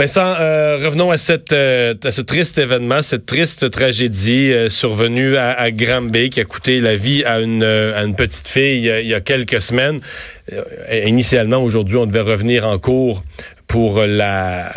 Vincent, euh, revenons à, cette, euh, à ce triste événement, cette triste tragédie euh, survenue à, à Granby qui a coûté la vie à une, à une petite fille il y a quelques semaines. initialement, aujourd'hui, on devait revenir en cours pour la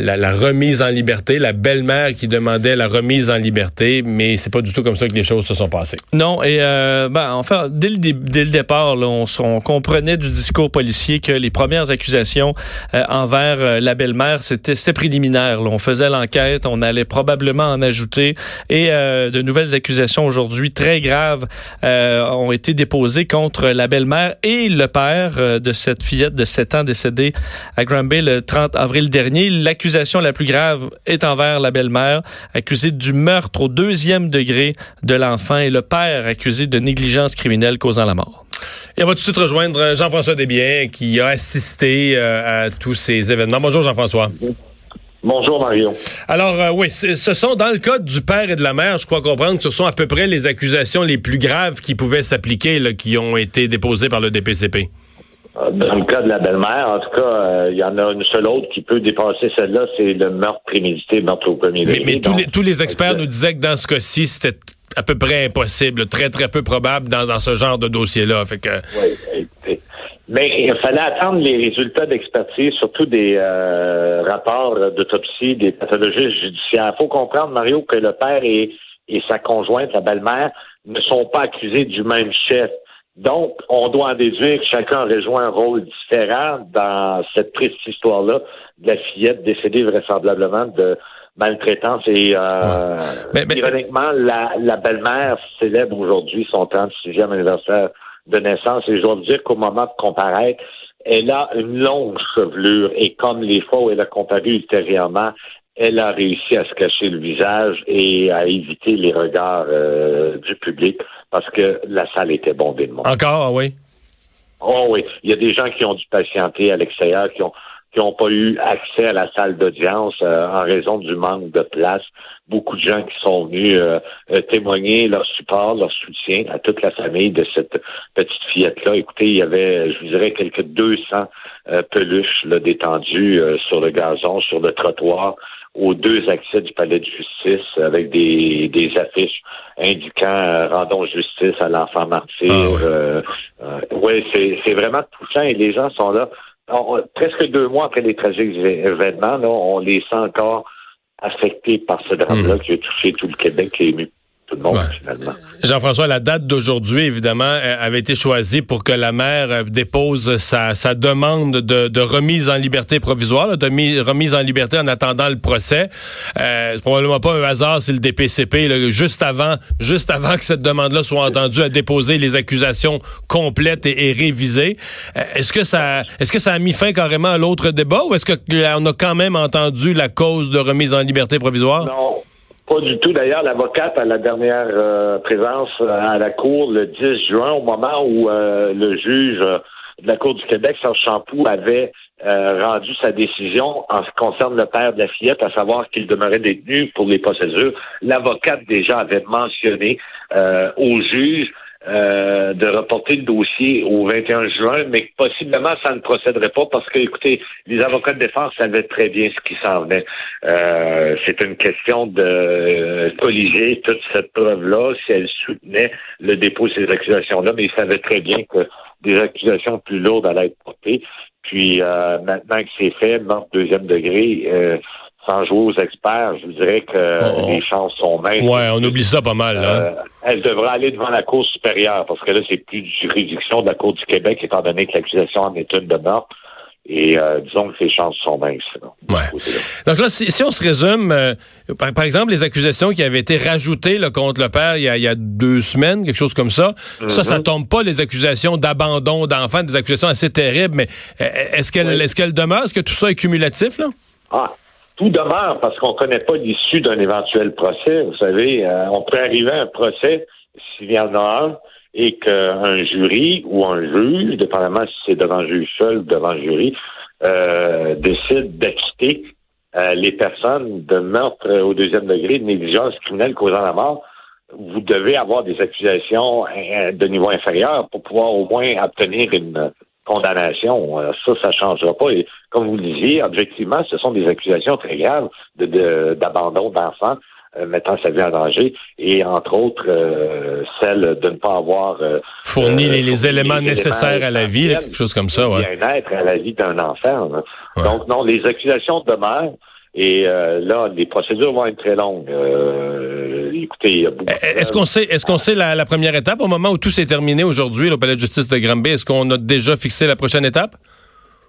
la, remise en liberté, la belle-mère qui demandait la remise en liberté, mais c'est pas du tout comme ça que les choses se sont passées. Non, et euh, ben, enfin, dès le, dès le départ, là, on, on, comprenait du discours policier que les premières accusations euh, envers euh, la belle-mère, c'était préliminaire. Là. On faisait l'enquête, on allait probablement en ajouter, et euh, de nouvelles accusations aujourd'hui très graves ont été déposées contre la belle-mère et le père de cette fillette de 7 ans décédée à Granby le 30 avril dernier. L'accusation la plus grave est envers la belle-mère, accusée du meurtre au deuxième degré de l'enfant et le père accusé de négligence criminelle causant la mort. Et on va tout de suite rejoindre Jean-François Desbiens qui a assisté euh, à tous ces événements. Bonjour Jean-François. Bonjour Mario. Alors euh, oui, ce sont dans le cas du père et de la mère, je crois comprendre que ce sont à peu près les accusations les plus graves qui pouvaient s'appliquer, qui ont été déposées par le DPCP. Euh, dans le cas de la belle-mère, en tout cas, euh, il y en a une seule autre qui peut dépasser celle-là, c'est le meurtre prémédité, meurtre au premier degré. Mais, tous, les, tous les experts nous disaient que dans ce cas-ci, c'était à peu près impossible, très, très peu probable dans, dans ce genre de dossier-là. Fait que... Oui, mais il fallait attendre les résultats d'expertise, surtout des euh, rapports d'autopsie des pathologistes judiciaires. Il faut comprendre, Mario, que le père et, et sa conjointe, la belle-mère, ne sont pas accusés du même chef. Donc, on doit en déduire que chacun aurait joué un rôle différent dans cette triste histoire-là de la fillette décédée vraisemblablement de maltraitance. Et euh, ironiquement, la, la belle-mère célèbre aujourd'hui son 36e anniversaire de naissance. Et je dois vous dire qu'au moment de comparaître, elle a une longue chevelure et comme les fois où elle a comparé ultérieurement, elle a réussi à se cacher le visage et à éviter les regards euh, du public parce que la salle était bondée de monde. Encore, ah oui? Oh oui. Il y a des gens qui ont dû patienter à l'extérieur, qui ont qui n'ont pas eu accès à la salle d'audience euh, en raison du manque de place. Beaucoup de gens qui sont venus euh, témoigner leur support, leur soutien à toute la famille de cette petite fillette-là. Écoutez, il y avait, je vous dirais, quelques 200 peluches là, détendues sur le gazon, sur le trottoir aux deux accès du palais de justice avec des, des affiches indiquant euh, rendons justice à l'enfant martyr. Ah, euh, euh, oui, c'est vraiment touchant et les gens sont là. presque deux mois après les tragiques événements, là, on les sent encore affectés par ce drame-là mmh. qui a touché tout le Québec et ému Jean-François, la date d'aujourd'hui, évidemment, euh, avait été choisie pour que la mère euh, dépose sa, demande de, remise en liberté provisoire, de remise en liberté en attendant le procès. Euh, c'est probablement pas un hasard si le DPCP, juste avant, juste avant que cette demande-là soit entendue, a déposé les accusations complètes et, révisées. est-ce que ça, est-ce que ça a mis fin carrément à l'autre débat ou est-ce qu'on a quand même entendu la cause de remise en liberté provisoire? Non. Pas du tout. D'ailleurs, l'avocate à la dernière euh, présence euh, à la Cour le 10 juin, au moment où euh, le juge de la Cour du Québec, Serge Champoux, avait rendu sa décision en ce qui concerne le père de la fillette, à savoir qu'il demeurait détenu pour les procédures. L'avocate déjà avait mentionné au juge euh, de reporter le dossier au 21 juin, mais possiblement ça ne procéderait pas parce que, écoutez, les avocats de défense savaient très bien ce qui s'en venait. Euh, c'est une question de colliger toute cette preuve-là si elle soutenait le dépôt de ces accusations-là, mais ils savaient très bien que des accusations plus lourdes allaient être portées. Puis euh, maintenant que c'est fait, mort deuxième degré, euh, sans jouer aux experts, je vous dirais que oh, oh. les chances sont minces. Ouais, on oublie ça pas mal. Là. Euh, elle devrait aller devant la Cour supérieure, parce que là, c'est plus de juridiction de la Cour du Québec, étant donné que l'accusation en est une de mort. Et euh, disons que les chances sont minces. Ouais. Donc là, si, on se résume, euh, par, exemple, les accusations qui avaient été rajoutées là, contre le père il y, a, deux semaines, quelque chose comme ça, ça, ça mhm. tombe pas les accusations d'abandon d'enfants, des accusations assez terribles, mais est-ce qu'elle est-ce qu'elle demeure? Est-ce que tout ça est cumulatif? là? Ah, tout demeure parce qu'on ne connaît pas l'issue d'un éventuel procès. Vous savez, euh, on peut arriver à un procès s'il y en a un et qu'un jury ou un juge, dépendamment si c'est devant juge seul ou devant jury, euh, décide d'acquitter euh, les personnes de meurtre au deuxième degré, de négligence criminelle causant la mort. Vous devez avoir des accusations de niveau inférieur pour pouvoir au moins obtenir une condamnation. ça, ça changera pas. Et comme vous le disiez, objectivement, ce sont des accusations très graves d'abandon de, d'enfants euh, mettant sa vie en danger et entre autres euh, celle de ne pas avoir euh, fourni les, éléments nécessaires à la vie, quelque chose comme ça, ouais. Bien-être à la vie d'un enfant. Donc non, les accusations demeurent. Et là, les procédures vont être très longues. écoutez, est-ce qu'on sait, est-ce qu'on sait la, première étape au moment où tout s'est terminé aujourd'hui au palais de justice de Granby? Est-ce qu'on a déjà fixé la prochaine étape?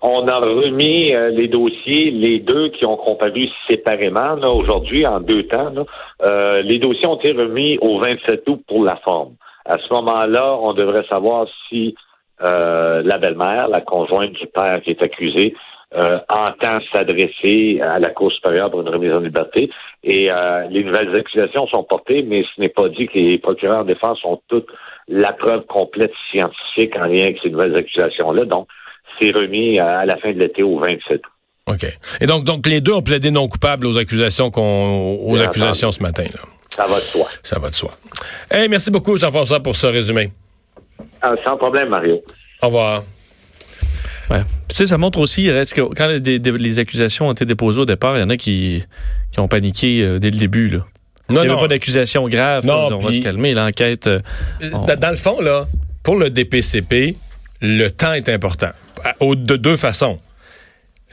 On a remis euh, les dossiers, les deux qui ont comparu séparément aujourd'hui en deux temps. Euh, les dossiers ont été remis au 27 août pour la forme. À ce moment-là, on devrait savoir si euh, la belle-mère, la conjointe du père qui est accusé, entend s'adresser à la Cour supérieure pour une remise en liberté. Et les nouvelles accusations sont portées, mais ce n'est pas dit que les procureurs de défense ont toute la preuve complète scientifique en lien avec ces nouvelles accusations-là. Donc, c'est remis à la fin de l'été au 27 août. OK. Et donc, donc les deux ont plaidé non coupables aux accusations qu'on, aux accusations ce matin. Là. Ça va de soi. Ça va de soi. Hey, merci beaucoup, Jean-François, pour ce résumé. Ah, sans problème, Mario. Au revoir. Ouais. Tu sais, ça montre aussi, reste que quand les, accusations ont été déposées au départ, il y en a qui, qui ont paniqué euh, dès le début. Là. Non, il n'y avait pas d'accusation grave. Non, on va se calmer. L'enquête. Euh, dans le fond, là, pour le DPCP, le temps est important. De deux façons.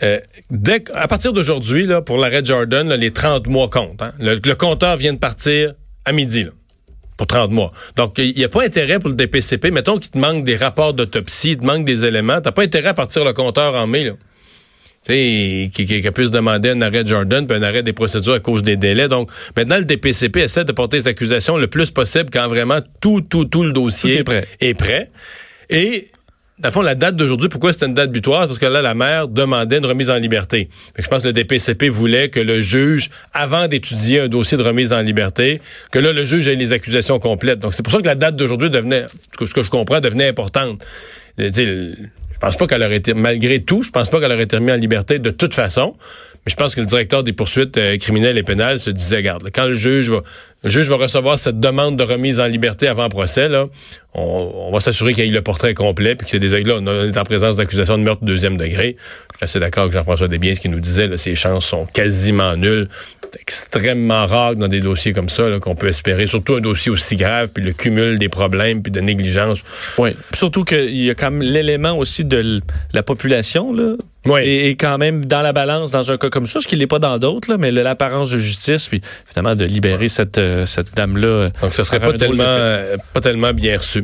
Euh, dès, à partir d'aujourd'hui, là, pour l'arrêt Jordan, les 30 mois comptent. Hein. Le, compteur vient de partir à midi. Pour 30 mois. Donc, il n'y a pas intérêt pour le DPCP. Mettons qu'il te manque des rapports d'autopsie, il te manque des éléments. T'as pas intérêt à partir le compteur en mai. Là. Tu sais, qui, qui, puisse demander un arrêt Jordan puis un arrêt des procédures à cause des délais. Donc, maintenant, le DPCP essaie de porter les accusations le plus possible quand vraiment tout, tout, tout le dossier est prêt. Est prêt. Et dans la date d'aujourd'hui, pourquoi c'était une date butoir? Parce que là, la mère demandait une remise en liberté. je pense que le DPCP voulait que le juge, avant d'étudier un dossier de remise en liberté, que là, le juge ait les accusations complètes. Donc, c'est pour ça que la date d'aujourd'hui devenait, ce que je comprends, devenait importante. Je pense pas qu'elle aurait été, malgré tout, je pense pas qu'elle aurait été remise en liberté de toute façon. Mais je pense que le directeur des poursuites euh, criminelles et pénales se disait, regarde, quand le juge va, le juge va recevoir cette demande de remise en liberté avant procès, on, va s'assurer qu'il y ait le portrait complet, puis que c'est des là, on est en présence d'accusations de meurtre deuxième degré. Je suis assez d'accord avec Jean-François Desbiens, ce qu'il nous disait, là, ces chances sont quasiment nulles. C'est extrêmement rare dans des dossiers comme ça qu'on peut espérer, surtout un dossier aussi grave, puis le cumul des problèmes, puis de négligence. Oui, surtout qu'il y a quand même l'élément aussi de la population, là, oui. Et, quand même dans la balance dans un cas comme ça, ce qui n'est pas dans d'autres, mais l'apparence de justice, puis finalement de libérer cette, euh, cette dame-là. Donc, ce serait pas tellement, euh, pas tellement bien reçu.